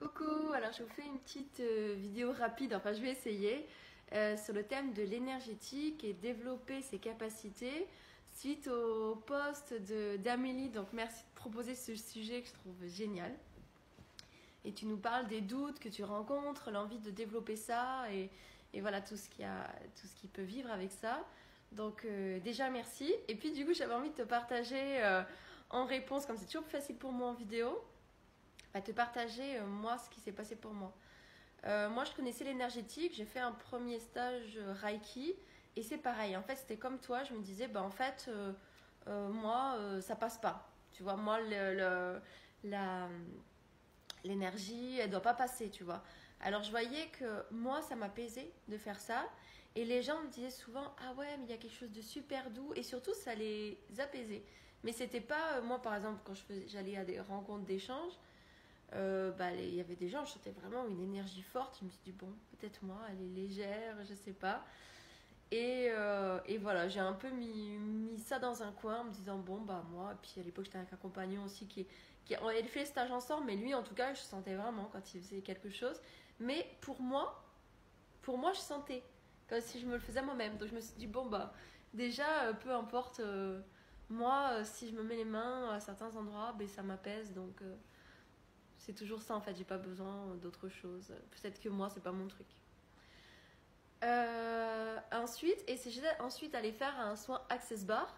Coucou, alors je vous fais une petite euh, vidéo rapide, enfin je vais essayer, euh, sur le thème de l'énergétique et développer ses capacités suite au post d'Amélie. Donc merci de proposer ce sujet que je trouve génial. Et tu nous parles des doutes que tu rencontres, l'envie de développer ça et, et, voilà tout ce, qui a, tout ce qui peut vivre avec ça. Donc euh, déjà merci. Et puis du coup j'avais envie de te partager en réponse, comme c'est toujours plus facile pour moi en vidéo, à te partager euh, moi ce qui s'est passé pour moi. Euh, moi, je connaissais l'énergétique, j'ai fait un premier stage euh, Reiki et c'est pareil. En fait, c'était comme toi, je me disais, bah en fait, moi, ça passe pas. Tu vois, moi, l'énergie, elle doit pas passer, tu vois. Alors, je voyais que moi, ça m'apaisait de faire ça. Et les gens me disaient souvent, ah ouais, mais il y a quelque chose de super doux. Et surtout, ça les apaisait. Mais c'était pas, moi, par exemple, quand j'allais à des rencontres d'échange, euh, bah, il y avait des gens, je sentais vraiment une énergie forte. Je me suis dit, bon, peut-être moi, elle est légère, je sais pas. Et, euh, et voilà, j'ai un peu mis, ça dans un coin en me disant, bon, bah moi, et puis à l'époque, j'étais avec un compagnon aussi qui, qui. On avait fait le stage ensemble, mais lui, en tout cas, je sentais vraiment quand il faisait quelque chose. Mais pour moi, pour moi, je sentais comme si je me le faisais moi-même. Donc je me suis dit, bon, bah, déjà, euh, peu importe, moi, si je me mets les mains à certains endroits, ben, ça m'apaise. Donc c'est toujours ça en fait, j'ai pas besoin d'autre chose. Peut-être que moi, c'est pas mon truc. Euh, ensuite, et c'est ensuite aller faire un soin Access Bar.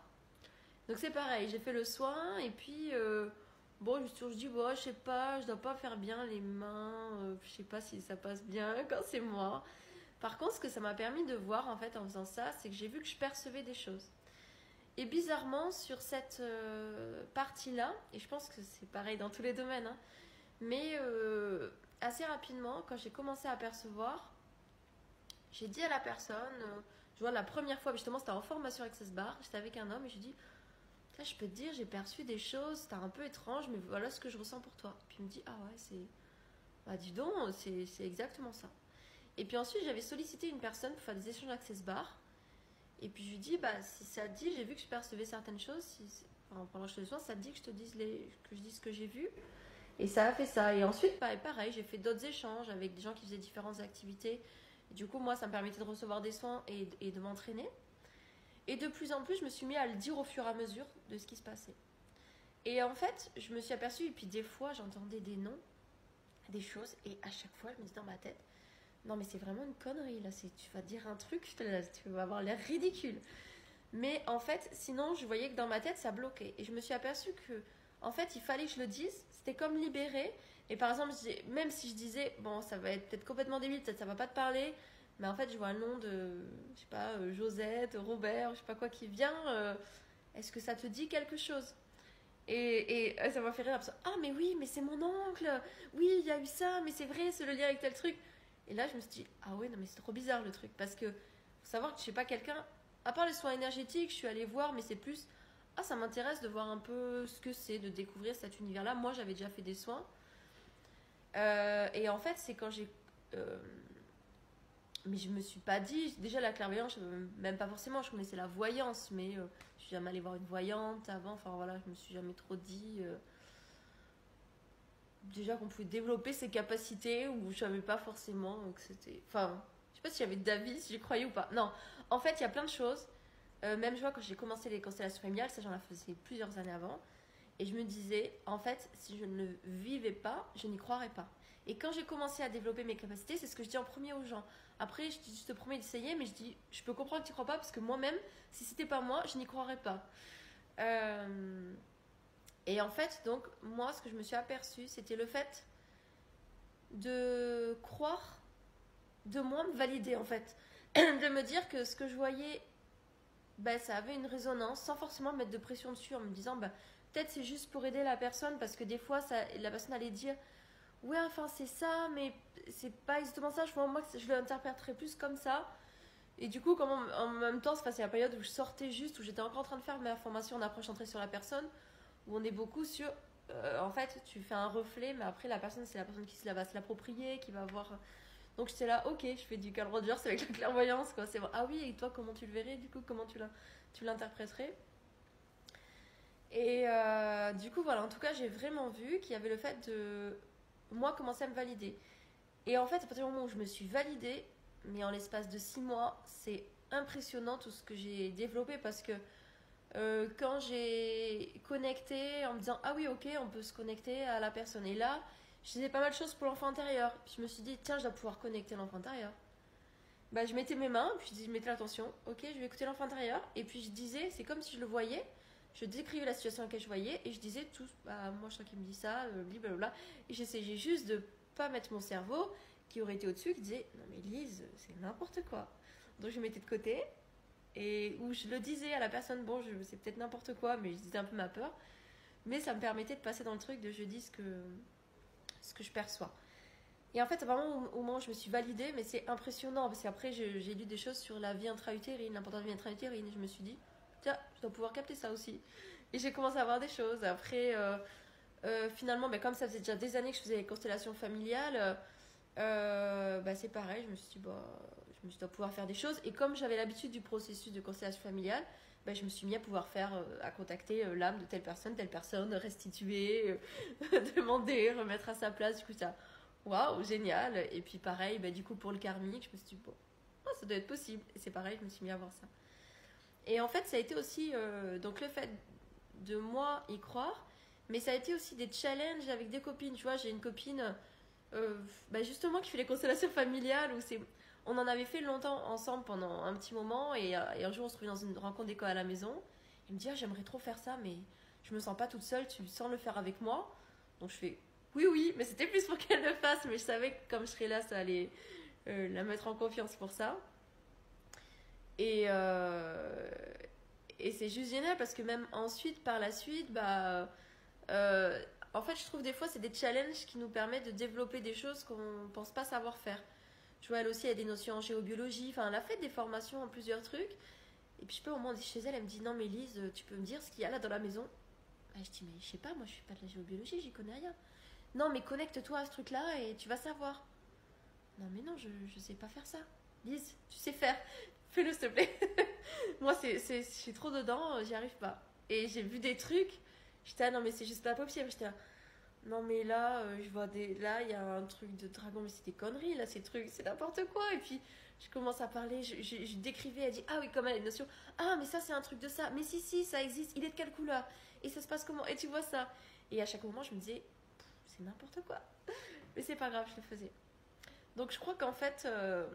Donc c'est pareil, j'ai fait le soin et puis euh, bon, je me suis dit, bon, je sais pas, je dois pas faire bien les mains, euh, je sais pas si ça passe bien quand c'est moi. Par contre, ce que ça m'a permis de voir en fait en faisant ça, c'est que j'ai vu que je percevais des choses. Et bizarrement, sur cette partie-là, et je pense que c'est pareil dans tous les domaines, hein, mais euh, assez rapidement, quand j'ai commencé à percevoir, j'ai dit à la personne, euh, je vois la première fois, justement c'était en formation Access Bar, j'étais avec un homme et je lui dis, je peux te dire, j'ai perçu des choses, c'était un peu étrange, mais voilà ce que je ressens pour toi. Puis il me dit, ah ouais, c'est. Bah dis donc, c'est exactement ça. Et puis ensuite, j'avais sollicité une personne pour faire des échanges Access Bar. Et puis je lui dis, bah si ça te dit, j'ai vu que je percevais certaines choses, si, pendant que je soin, ça te dit que je te dise les, que je dise ce que j'ai vu. Et ça a fait ça. Et ensuite, pareil, j'ai fait d'autres échanges avec des gens qui faisaient différentes activités. du coup, moi, ça me permettait de recevoir des soins et, et de m'entraîner. Et de plus en plus, je me suis mis à le dire au fur et à mesure de ce qui se passait. Et en fait, je me suis aperçue, et puis des fois, j'entendais des noms, des choses, et à chaque fois, je me disais dans ma tête, non, mais c'est vraiment une connerie, là, tu vas dire un truc, tu vas avoir l'air ridicule. Mais en fait, sinon, je voyais que dans ma tête, ça bloquait. Et je me suis aperçue que en fait, il fallait que je le dise. C'était comme libérer. Et par exemple, même si je disais, bon, ça va être peut-être complètement débile, peut-être ça va pas te parler, mais en fait, je vois le nom de, je sais pas, euh, Josette, Robert, je sais pas quoi qui vient. Euh, est-ce que ça te dit quelque chose? Et, euh, ça m'a fait rire. Ah, mais oui, mais c'est mon oncle. Oui, il y a eu ça, mais c'est vrai, c'est le lien avec tel truc. Et là, je me suis dit, ah oui, non, mais c'est trop bizarre le truc. Parce que, faut savoir que je sais pas quelqu'un, à part les soins énergétiques, je suis allée voir, mais c'est plus ah ça m'intéresse de voir un peu ce que c'est, de découvrir cet univers-là. Moi j'avais déjà fait des soins. Euh, et en fait c'est quand j'ai... Euh, mais je me suis pas dit, déjà la clairvoyance, même pas forcément, je connaissais la voyance, mais euh, je suis jamais allée voir une voyante avant, enfin voilà, je me suis jamais trop dit déjà qu'on pouvait développer ses capacités ou je savais pas forcément que c'était enfin je sais pas si j'avais d'avis si j'y croyais ou pas non en fait il y a plein de choses euh, même je vois quand j'ai commencé les constellations familiales, ça j'en ai fait plusieurs années avant. Et je me disais, en fait, si je ne vivais pas, je n'y croirais pas. Et quand j'ai commencé à développer mes capacités, c'est ce que je dis en premier aux gens. Après, je, je te promets d'essayer, mais je dis, je peux comprendre que tu ne crois pas, parce que moi-même, si c'était pas moi, je n'y croirais pas. Euh, et en fait, donc, moi, ce que je me suis aperçue, c'était le fait de croire, de moi me valider, en fait. de me dire que ce que je voyais bah, ça avait une résonance sans forcément mettre de pression dessus en me disant bah, peut-être c'est juste pour aider la personne parce que des fois ça, la personne allait dire ouais enfin c'est ça mais c'est pas exactement ça. Je, moi je l'interpréterais plus comme ça. Et du coup comme en, même temps c'est la période où je sortais juste où j'étais encore en train de faire ma formation en approche centrée sur la personne où on est beaucoup sur euh, en fait tu fais un reflet mais après la personne c'est la personne qui va se l'approprier qui va voir donc j'étais là, ok, je fais du Carl Rogers avec la clairvoyance, quoi. C'est ah oui, et toi, comment tu le verrais, du coup, comment tu l'interpréterais? Et euh, du coup, voilà, en tout cas, j'ai vraiment vu qu'il y avait le fait de moi, commencer à me valider. Et en fait, à partir du moment où je me suis validée, mais en l'espace de six mois, c'est impressionnant tout ce que j'ai développé parce que euh, quand j'ai connecté en me disant ah oui ok on peut se connecter à la personne. Et là je disais pas mal de choses pour l'enfant intérieur. Puis je me suis dit tiens je dois pouvoir connecter l'enfant intérieur. Bah je mettais mes mains puis je mettais l'attention. Ok je vais écouter l'enfant intérieur. Et puis je disais c'est comme si je le voyais. Je décrivais la situation laquelle je voyais et je disais tout bah moi je sens qu'il me dit ça euh, blablabla et j'essayais juste de pas mettre mon cerveau qui aurait été au-dessus qui disait non mais Lise c'est n'importe quoi. Donc je mettais de côté et où je le disais à la personne bon c'est peut-être n'importe quoi mais je disais un peu ma peur. Mais ça me permettait de passer dans le truc de je dis ce que ce que je perçois. Et en fait vraiment au, moment où je me suis validée mais c'est impressionnant parce qu'après j'ai lu des choses sur la vie intra-utérine l'importance de la vie intra-utérine et je me suis dit tiens je dois pouvoir capter ça aussi. Et j'ai commencé à voir des choses. Après euh, euh, finalement mais comme ça faisait déjà des années que je faisais les constellations familiales bah, c'est pareil je me suis dit bah je me suis dit, pouvoir faire des choses. Et comme j'avais l'habitude du processus de constellation familiale, ben, je me suis mis à pouvoir faire, euh, à contacter euh, l'âme de telle personne, telle personne, restituer, euh, demander, remettre à sa place. Du coup, ça, waouh, génial. Et puis pareil, ben, du coup, pour le karmique, je me suis dit, bon, oh, ça doit être possible. Et c'est pareil, je me suis mis à voir ça. Et en fait, ça a été aussi, donc le fait de moi y croire, mais ça a été aussi des challenges avec des copines. Tu vois, j'ai une copine, ben, justement, qui fait les constellations familiales où c'est on en avait fait longtemps ensemble pendant un petit moment et, euh, un jour on se trouvait dans une rencontre d'école à la maison. Il me dit ah, j'aimerais trop faire ça mais je me sens pas toute seule, tu sens le faire avec moi Donc je fais oui oui mais c'était plus pour qu'elle le fasse mais je savais que comme je serais là ça allait euh, la mettre en confiance pour ça. Et, euh, et c'est juste génial parce que même ensuite par la suite bah en fait je trouve des fois c'est des challenges qui nous permettent de développer des choses qu'on pense pas savoir faire. Tu vois, elle aussi a des notions en géobiologie. Enfin, elle a fait des formations en plusieurs trucs. Et puis, je peux au moment chez elle, elle me dit Non, mais Lise, tu peux me dire ce qu'il y a là dans la maison bah, Je dis Mais je sais pas, moi je suis pas de la géobiologie, j'y connais rien. Non, mais connecte-toi à ce truc-là et tu vas savoir. Non, mais non, je, je sais pas faire ça. Lise, tu sais faire. Fais-le, s'il te plaît. moi, c'est, je suis trop dedans, j'y arrive pas. Et j'ai vu des trucs. J'étais, ah non, mais c'est juste pas possible. J'étais, non mais là euh, je vois des là il y a un truc de dragon mais c'est des conneries là ces trucs c'est n'importe quoi. Et puis je commence à parler je, je, décrivais elle dit ah oui comme elle a une notion ah mais ça c'est un truc de ça mais si si ça existe il est de quelle couleur? Et ça se passe comment? Et tu vois ça? Et à chaque moment je me disais c'est n'importe quoi. Mais c'est pas grave je le faisais. Donc je crois qu'en fait euh,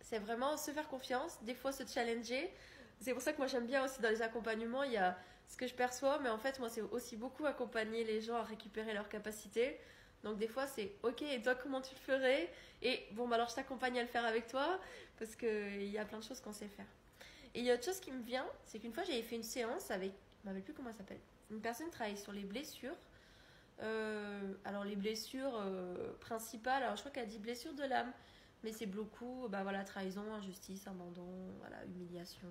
c'est vraiment se faire confiance des fois se challenger. C'est pour ça que moi j'aime bien aussi dans les accompagnements il y a ce que je perçois, mais en fait, moi, c'est aussi beaucoup accompagner les gens à récupérer leurs capacités. Donc, des fois, c'est OK, et toi, comment tu le ferais? Et bon, bah, alors, je t'accompagne à le faire avec toi, parce qu'il y a plein de choses qu'on sait faire. Et il y a autre chose qui me vient, c'est qu'une fois, j'avais fait une séance avec, je ne plus comment elle s'appelle, une personne travaille sur les blessures. Euh, alors, les blessures euh, principales, alors je crois qu'elle dit blessures de l'âme, mais c'est beaucoup, bah voilà, trahison, injustice, abandon, voilà, humiliation,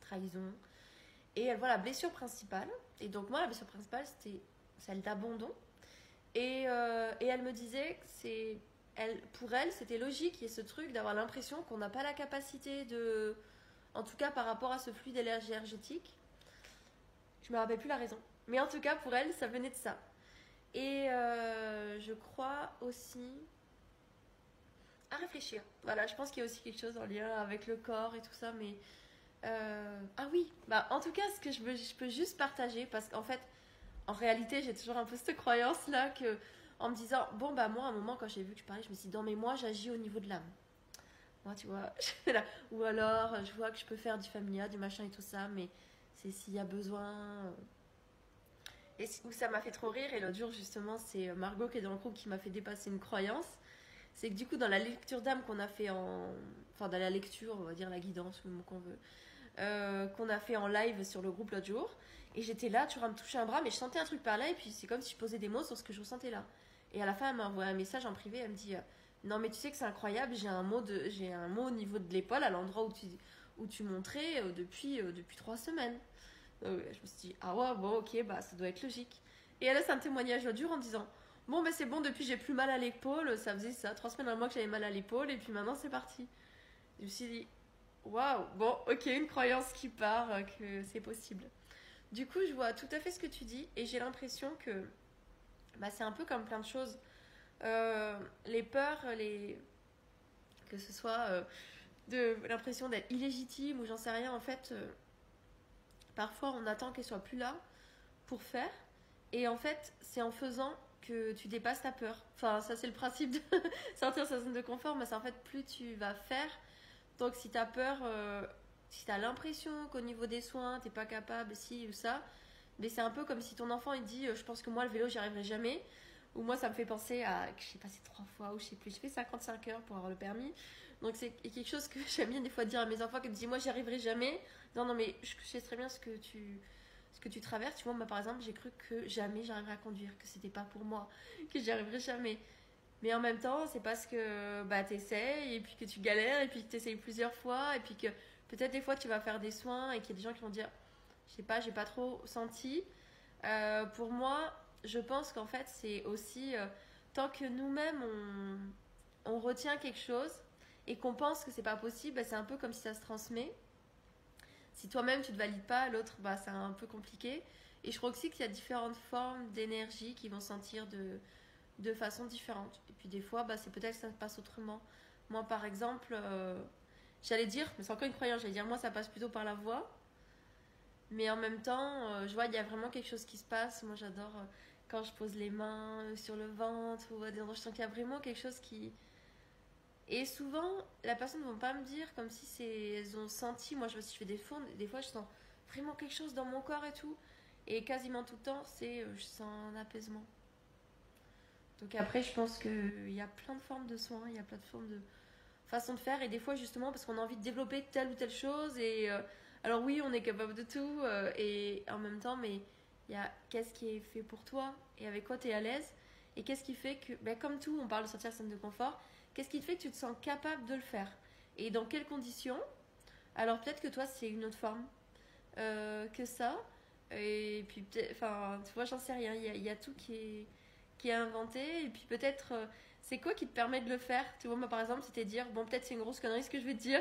trahison. Et elle voit la blessure principale. Et donc, moi, la blessure principale, c'était celle d'abandon. Et, euh, et, elle me disait que c'est. Elle, pour elle, c'était logique, il y ait ce truc d'avoir l'impression qu'on n'a pas la capacité de. En tout cas, par rapport à ce fluide énergétique. Je me rappelle plus la raison. Mais en tout cas, pour elle, ça venait de ça. Et euh, je crois aussi à réfléchir. Voilà, je pense qu'il y a aussi quelque chose en lien avec le corps et tout ça, mais euh, ah oui, bah en tout cas, ce que je, je peux juste partager, parce qu'en fait, en réalité, j'ai toujours un peu cette croyance-là que, en me disant, bon, bah moi, à un moment, quand j'ai vu que tu parlais, je me suis dit, non, mais moi, j'agis au niveau de l'âme. Moi, tu vois, là. Ou alors, je vois que je peux faire du familial, du machin et tout ça, mais c'est s'il y a besoin. Et où ça m'a fait trop rire, et l'autre jour, justement, c'est Margot qui est dans le groupe qui m'a fait dépasser une croyance. C'est que du coup, dans la lecture d'âme qu'on a fait en. Enfin, dans la lecture, on va dire la guidance, le mot qu'on veut euh, qu'on a fait en live sur le groupe l'autre jour. Et j'étais là, tu vois, à me toucher un bras, mais je sentais un truc par là, et puis c'est comme si je posais des mots sur ce que je ressentais là. Et à la fin, elle m'a envoyé un message en privé, elle me dit euh, Non, mais tu sais que c'est incroyable, j'ai un, mot de, j'ai un mot au niveau de l'épaule, à l'endroit où tu, où tu montrais euh, depuis, depuis trois semaines. je me suis dit Ah ouais, bon, ok, bah ça doit être logique. Et elle a un témoignage l'autre en disant Bon, ben c'est bon, depuis j'ai plus mal à l'épaule, ça faisait ça, trois semaines à moi que j'avais mal à l'épaule, et puis maintenant c'est parti. Je me suis dit Waouh, bon, ok, une croyance qui part, euh, que c'est possible. Du coup, je vois tout à fait ce que tu dis et j'ai l'impression que bah, c'est un peu comme plein de choses. Euh, les peurs, les... que ce soit euh, de l'impression d'être illégitime ou j'en sais rien, en fait, parfois on attend qu'elle soit plus là pour faire. Et en fait, c'est en faisant que tu dépasses ta peur. Enfin, ça c'est le principe de sortir de sa zone de confort, mais c'est en fait plus tu vas faire. Donc si tu as peur, si tu as l'impression qu'au niveau des soins, t'es pas capable, si ou ça, mais c'est un peu comme si ton enfant il dit je pense que moi le vélo j'y arriverai jamais. Ou moi ça me fait penser à que j'ai passé trois fois ou je sais plus j'ai fait 55 heures pour avoir le permis. Donc c'est quelque chose que j'aime bien des fois dire à mes enfants qui me disent moi j'y arriverai jamais. Non non mais je, sais très bien ce que tu ce que tu traverses. Tu vois moi par exemple j'ai cru que jamais j'arriverais à conduire que c'était pas pour moi que j'y arriverais jamais mais en même temps c'est parce que bah t'essayes et puis que tu galères et puis que t'essayes plusieurs fois et puis que peut-être des fois tu vas faire des soins et qu'il y a des gens qui vont dire je sais pas, j'ai pas trop senti. Euh, pour moi, je pense qu'en fait, c'est aussi euh, tant que nous-mêmes on, on, retient quelque chose et qu'on pense que c'est pas possible, bah, c'est un peu comme si ça se transmet. Si toi-même tu te valides pas, l'autre, bah, c'est un peu compliqué. Et je crois aussi qu'il y a différentes formes d'énergie qui vont sentir de, de façon différente. Et puis des fois, bah, c'est peut-être que ça se passe autrement. Moi, par exemple, euh, j'allais dire, mais c'est encore une croyance, j'allais dire, moi, ça passe plutôt par la voix. Mais en même temps, euh, je vois, il y a vraiment quelque chose qui se passe. Moi, j'adore euh, quand je pose les mains sur le ventre ou des endroits. Je sens qu'il y a vraiment quelque chose qui. Et souvent, la personne ne va pas me dire comme si c'est elles ont senti. Moi, je, si je fais des fournes, des fois, je sens vraiment quelque chose dans mon corps et tout. Et quasiment tout le temps, c'est je sens un apaisement. Donc après, je pense qu'il y a plein de formes de soins, il y a plein de formes de façons de faire. Et des fois, justement, parce qu'on a envie de développer telle ou telle chose et. Alors oui, on est capable de tout, euh, et en même temps, mais il y a qu'est-ce qui est fait pour toi, et avec quoi tu es à l'aise, et qu'est-ce qui fait que, ben, comme tout, on parle de sortir de zone de confort, qu'est-ce qui fait que tu te sens capable de le faire, et dans quelles conditions? Alors peut-être que toi, c'est une autre forme euh, que ça, et puis enfin, tu vois, j'en sais rien, il y, a, tout qui est, qui est inventé, et puis peut-être... Euh, c'est quoi qui te permet de le faire? Tu vois, moi par exemple, c'était dire, bon, peut-être c'est une grosse connerie ce que je vais te dire,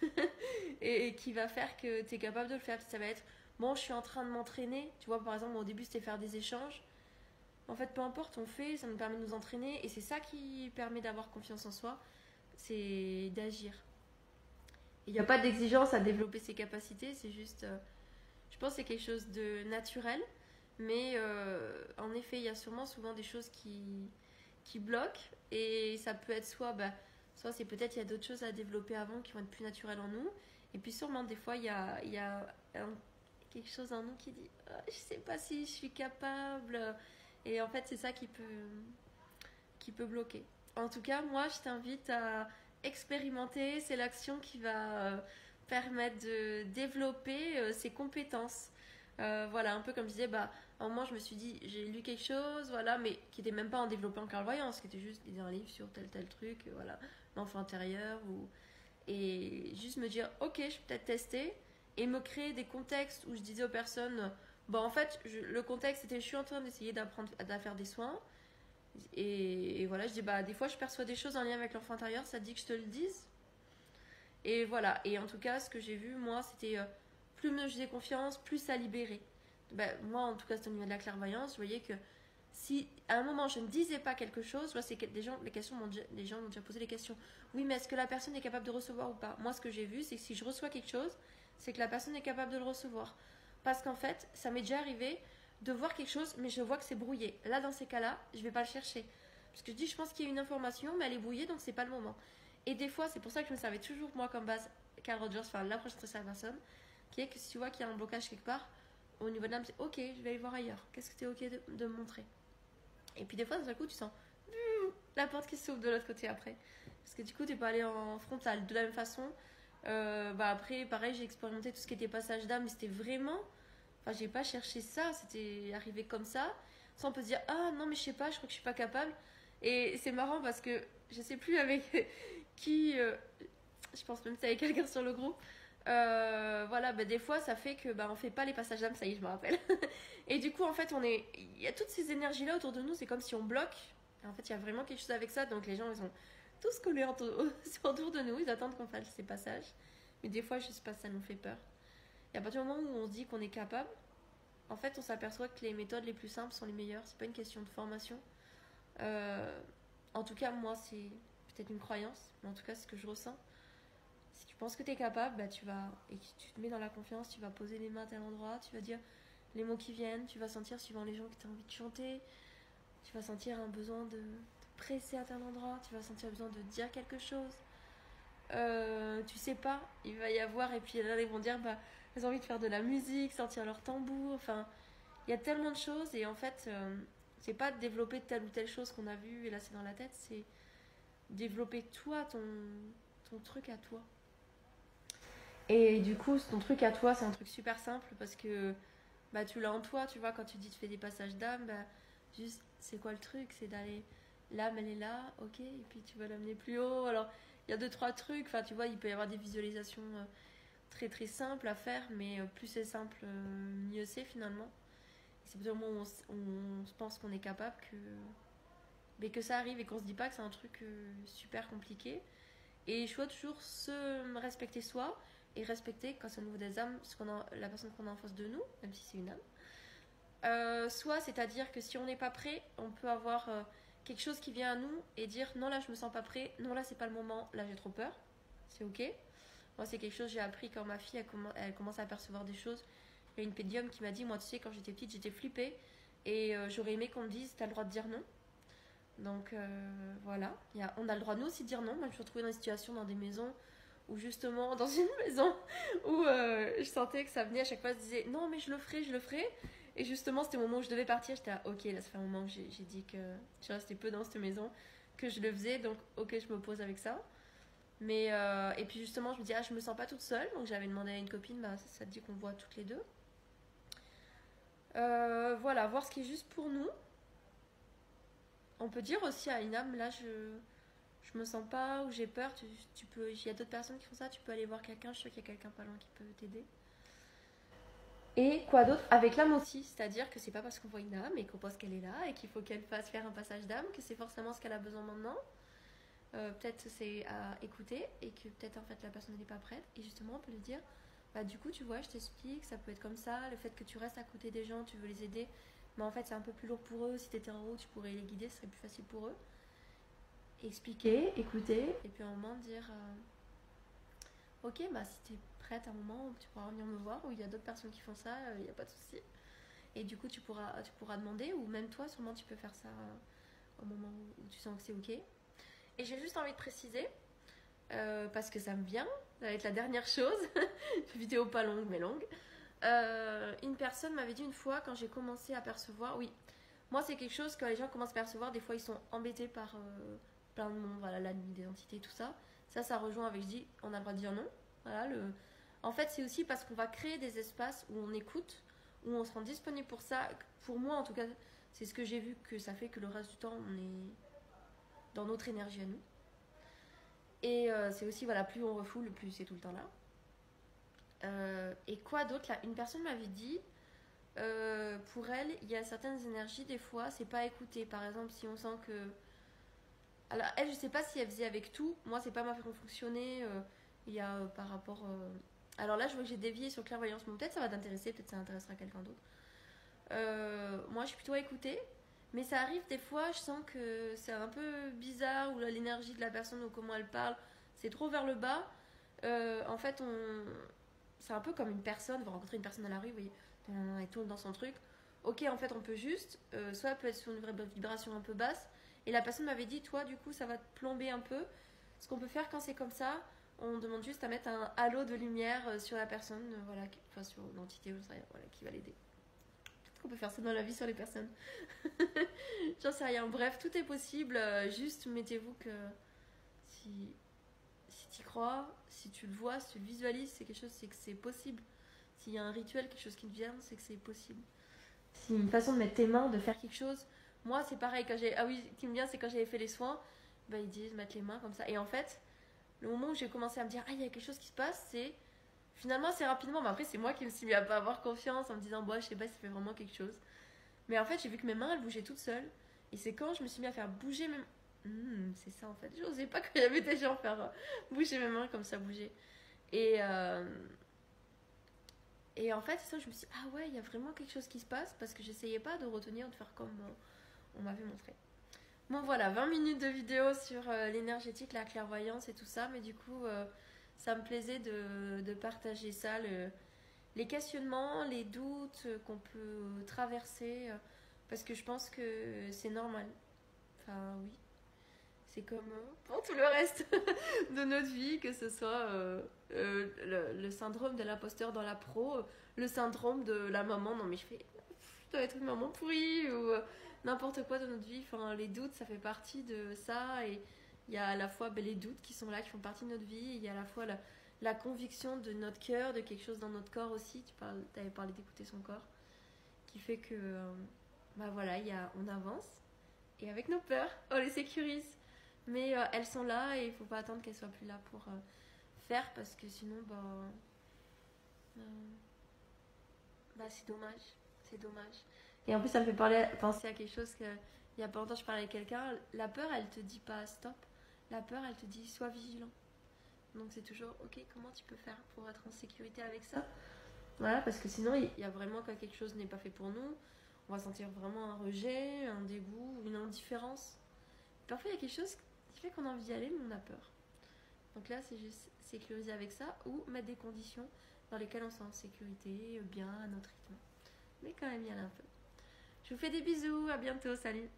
et, qui va faire que tu es capable de le faire. Ça va être, bon, je suis en train de m'entraîner. Tu vois, par exemple, au début, c'était faire des échanges. En fait, peu importe, on fait, ça nous permet de nous entraîner, et c'est ça qui permet d'avoir confiance en soi, c'est d'agir. Il n'y a pas d'exigence à développer ses capacités, c'est juste, euh, je pense, c'est quelque chose de naturel, mais euh, en effet, il y a sûrement souvent des choses qui qui bloquent. Et ça peut être soit, bah, soit c'est peut-être il y a d'autres choses à développer avant qui vont être plus naturelles en nous. Et puis sûrement, des fois, il y a, y a quelque chose en nous qui dit oh, Je sais pas si je suis capable. Et en fait, c'est ça qui peut, qui peut bloquer. En tout cas, moi, je t'invite à expérimenter. C'est l'action qui va euh, permettre de développer euh, ses compétences. Voilà, un peu comme je disais, bah, un moment, je me suis dit, j'ai lu quelque chose, voilà, mais qui n'était même pas en développant clairvoyance, qui était juste un livre sur tel tel truc, voilà, l'enfant intérieur, ou... et juste me dire, ok, je peux peut-être tester, et me créer des contextes où je disais aux personnes, bon, en fait, le contexte c'était, je suis en train d'essayer d'apprendre à faire des soins, et, voilà, je dis, bah, des fois, je perçois des choses en lien avec l'enfant intérieur, ça dit que je te le dise, et voilà, et en tout cas, ce que j'ai vu, moi, c'était, euh, plus me faisais confiance, plus ça libérait. Ben, moi en tout cas c'est au niveau de la clairvoyance, je voyais que si à un moment je ne disais pas quelque chose, c'est que des gens, les questions gens m'ont déjà posé les questions. Oui, mais est-ce que la personne est capable de recevoir ou pas? Moi, ce que j'ai vu, c'est que si je reçois quelque chose, c'est que la personne est capable de le recevoir. Parce qu'en fait, ça m'est déjà arrivé de voir quelque chose, mais je vois que c'est brouillé. Là, dans ces cas-là, je vais pas le chercher. Parce que je dis, je pense qu'il y a une information, mais elle est brouillée, donc c'est pas le moment. Et des fois, c'est pour ça que je me servais toujours, moi, comme base, Carl Rogers, enfin, l'approche de la personne, qui est que si tu vois qu'il y a un blocage quelque part, au niveau de l'âme, c'est ok, je vais aller voir ailleurs. Qu'est-ce que tu es ok de, montrer? Et puis des fois, d'un coup, tu sens hmm, la porte qui s'ouvre de l'autre côté après. Parce que du coup, tu pas allé en frontal. De la même façon, euh, bah après, pareil, j'ai expérimenté tout ce qui était passage d'âme, mais c'était vraiment. Enfin, j'ai pas cherché ça, c'était arrivé comme ça. Sans on peut se dire, ah non, mais je sais pas, je crois que je suis pas capable. Et c'est marrant parce que je sais plus avec qui. Euh, je pense même que c'est avec quelqu'un sur le groupe. Euh, voilà, bah, des fois ça fait que bah, on fait pas les passages d'âme, ça y est, je me rappelle. et du coup, en fait, on est, il y a toutes ces énergies là autour de nous, c'est comme si on bloque. en fait, il y a vraiment quelque chose avec ça, donc les gens ils ont tous collés autour de nous, ils attendent qu'on fasse ces passages. Mais des fois, je sais pas, ça nous fait peur. Et à partir du moment où on se dit qu'on est capable, en fait, on s'aperçoit que les méthodes les plus simples sont les meilleures. C'est pas une question de formation. Euh, en tout cas, moi, c'est peut-être une croyance, mais en tout cas, c'est ce que je ressens. Si tu penses que tu es capable, bah, tu vas et tu te mets dans la confiance, tu vas poser les mains à tel endroit, tu vas dire les mots qui viennent, tu vas sentir suivant les gens que tu as envie de chanter, tu vas sentir un besoin de te presser à tel endroit, tu vas sentir besoin de dire quelque chose. Euh, tu sais pas, il va y avoir, et puis là, ils vont dire, bah, elles ont envie de faire de la musique, sortir leur tambour, enfin, il y a tellement de choses, et en fait, euh, c'est pas de développer telle ou telle chose qu'on a vu et là c'est dans la tête, c'est développer toi, ton truc à toi. Et du coup, ton truc à toi, c'est un truc super simple parce que bah, tu l'as en toi, tu vois, quand tu dis tu fais des passages d'âme, bah, juste, c'est quoi le truc? C'est d'aller, l'âme elle est là, ok, et puis tu vas l'amener plus haut. Alors, il y a deux, trois trucs, enfin, tu vois, il peut y avoir des visualisations euh, très très simples à faire, mais euh, plus c'est simple, euh, mieux c'est finalement. C'est au moment où on, on pense qu'on est capable que, mais que ça arrive et qu'on se dit pas que c'est un truc super compliqué. Et je dois toujours se respecter soi et respecter quand c'est au niveau des âmes ce qu'on a, la personne qu'on a en face de nous, même si c'est une âme. soit, c'est-à-dire que si on n'est pas prêt, on peut avoir quelque chose qui vient à nous et dire non là je me sens pas prêt, non là c'est pas le moment, là j'ai trop peur, c'est ok. Moi c'est quelque chose j'ai appris quand ma fille elle, commence à apercevoir des choses. Il y a une pédium qui m'a dit moi tu sais quand j'étais petite j'étais flippée et euh, j'aurais aimé qu'on me dise t'as le droit de dire non. Donc euh, voilà, y a, on a le droit nous aussi de dire non. Moi je me suis retrouvée dans des situations dans des maisons où justement dans une maison où euh, je sentais que ça venait à chaque fois je disais non mais je le ferai, je le ferai et justement, c'était au moment où je devais partir, j'étais là, ok, là, ça fait un moment que j'ai dit que je restais peu dans cette maison, que je le faisais, donc ok, je me pose avec ça. Mais, euh, et puis justement, je me dis, ah, je me sens pas toute seule, donc j'avais demandé à une copine, bah, ça, te dit qu'on voit toutes les deux. Euh, voilà, voir ce qui est juste pour nous. On peut dire aussi à âme, là, je, je me sens pas ou j'ai peur, tu, peux, il y a d'autres personnes qui font ça, tu peux aller voir quelqu'un, je suis sûr qu'il y a quelqu'un pas loin qui peut t'aider. Et quoi d'autre Avec l'âme aussi, c'est-à-dire que c'est pas parce qu'on voit une âme et qu'on pense qu'elle est là et qu'il faut qu'elle fasse faire un passage d'âme que c'est forcément ce qu'elle a besoin maintenant. Euh, peut-être c'est à écouter et que peut-être en fait la personne n'est pas prête et justement on peut lui dire bah du coup tu vois je t'explique ça peut être comme ça le fait que tu restes à côté des gens tu veux les aider mais en fait c'est un peu plus lourd pour eux si tu étais en haut tu pourrais les guider ce serait plus facile pour eux expliquer écouter et puis au moment dire euh, ok bah si t'es à un moment tu pourras venir me voir, où il y a d'autres personnes qui font ça, il euh, n'y a pas de souci. Et du coup, tu pourras, tu pourras demander, ou même toi, sûrement, tu peux faire ça euh, au moment où tu sens que c'est OK. Et j'ai juste envie de préciser, euh, parce que ça me vient, ça va être la dernière chose, vidéo pas longue mais longue. une personne m'avait dit une fois, quand j'ai commencé à percevoir, oui, moi c'est quelque chose que les gens commencent à percevoir, des fois ils sont embêtés par plein de monde, voilà, la nuit d'identité, tout ça. Ça, ça rejoint avec, je dis, on a le droit de dire non. Voilà, le, en fait, c'est aussi parce qu'on va créer des espaces où on écoute, où on se rend disponible pour ça. Pour moi, en tout cas, c'est ce que j'ai vu que ça fait que le reste du temps, on est dans notre énergie à nous. Et euh, c'est aussi, voilà, plus on refoule, plus c'est tout le temps là. Euh, et quoi d'autre là? Une personne m'avait dit, euh, pour elle, il y a certaines énergies, des fois, c'est pas écouter. Par exemple, si on sent que. Alors, elle, je sais pas si elle faisait avec tout. Moi, c'est pas ma façon de fonctionner. il y a par rapport alors là, je vois que j'ai dévié sur clairvoyance. Bon, peut-être ça va t'intéresser, peut-être ça intéressera quelqu'un d'autre. Euh, moi, je suis plutôt à écouter. Mais ça arrive des fois, je sens que c'est un peu bizarre, ou l'énergie de la personne, ou comment elle parle, c'est trop vers le bas. Euh, en fait, c'est un peu comme une personne, on va rencontrer une personne à la rue, vous voyez, elle tourne dans son truc. Ok, en fait, on peut juste, euh, soit elle peut être sur une vibration un peu basse, et la personne m'avait dit, toi, du coup, ça va te plomber un peu. Ce qu'on peut faire quand c'est comme ça, on demande juste à mettre un halo de lumière euh, sur la personne, euh, voilà, enfin sur l'entité, voilà, qui va l'aider. Peut-être qu'on peut faire ça dans la vie sur les personnes. J'en sais rien. Bref, tout est possible. Euh, juste mettez-vous que si si tu crois, si tu le vois, si tu le visualises, c'est quelque chose, c'est que c'est possible. S'il y a un rituel, quelque chose qui te vient, c'est que c'est possible. Si une façon de mettre tes mains, de faire quelque chose. Moi, c'est pareil. Quand j'ai ah oui, qui me vient, c'est quand j'avais fait les soins. Bah, ils disent mettre les mains comme ça. Et en fait, le moment où j'ai commencé à me dire, ah, il y a quelque chose qui se passe, c'est finalement assez rapidement. Mais après, c'est moi qui me suis mis à pas avoir confiance en me disant, bon, je sais pas si ça fait vraiment quelque chose. Mais en fait, j'ai vu que mes mains, elles bougeaient toutes seules. Et c'est quand je me suis mis à faire bouger mes mains. Hmm, c'est ça en fait. Je n'osais pas qu'il y avait des gens faire euh, bouger mes mains comme ça bouger. Et, euh, Et en fait, ça, je me suis dit, ah ouais, il y a vraiment quelque chose qui se passe parce que j'essayais pas de retenir, de faire comme euh, on m'avait montré. Bon, voilà, 20 minutes de vidéo sur euh, l'énergétique, la clairvoyance et tout ça, mais du coup, euh, ça me plaisait de, partager ça, le- les questionnements, les doutes qu'on peut traverser, euh, parce que je pense que c'est normal. Enfin, oui. C'est comme euh, pour tout le reste de notre vie, que ce soit euh, euh, le, le syndrome de l'imposteur dans la pro, euh, le syndrome de la maman, non mais je fais, je dois être une maman pourrie, ou euh, n'importe quoi dans notre vie. Enfin, les doutes, ça fait partie de ça, et il y a à la fois ben, les doutes qui sont là, qui font partie de notre vie, il y a à la fois la, conviction de notre cœur, de quelque chose dans notre corps aussi. Tu parles, avais parlé d'écouter son corps, qui fait que, euh, bah voilà, il y a, on avance, et avec nos peurs, on les sécurise. Mais euh, elles sont là et il faut pas attendre qu'elles soient plus là pour euh, faire parce que sinon, bah, euh, bah c'est dommage. C'est dommage. Et en plus, ça me fait penser à quelque chose que il y a pas longtemps, je parlais avec quelqu'un. La peur, elle te dit pas stop. La peur, elle te dit sois vigilant. Donc c'est toujours ok, comment tu peux faire pour être en sécurité avec ça? Voilà, parce que sinon, il y a vraiment quand quelque chose n'est pas fait pour nous, on va sentir vraiment un rejet, un dégoût, une indifférence. Parfois, il y a quelque chose qui fait qu'on a envie d'y aller, mais on a peur. Donc là, c'est juste sécuriser avec ça ou mettre des conditions dans lesquelles on se sent en sécurité, bien, à notre rythme. Mais quand même y aller un peu. Je vous fais des bisous, à bientôt, salut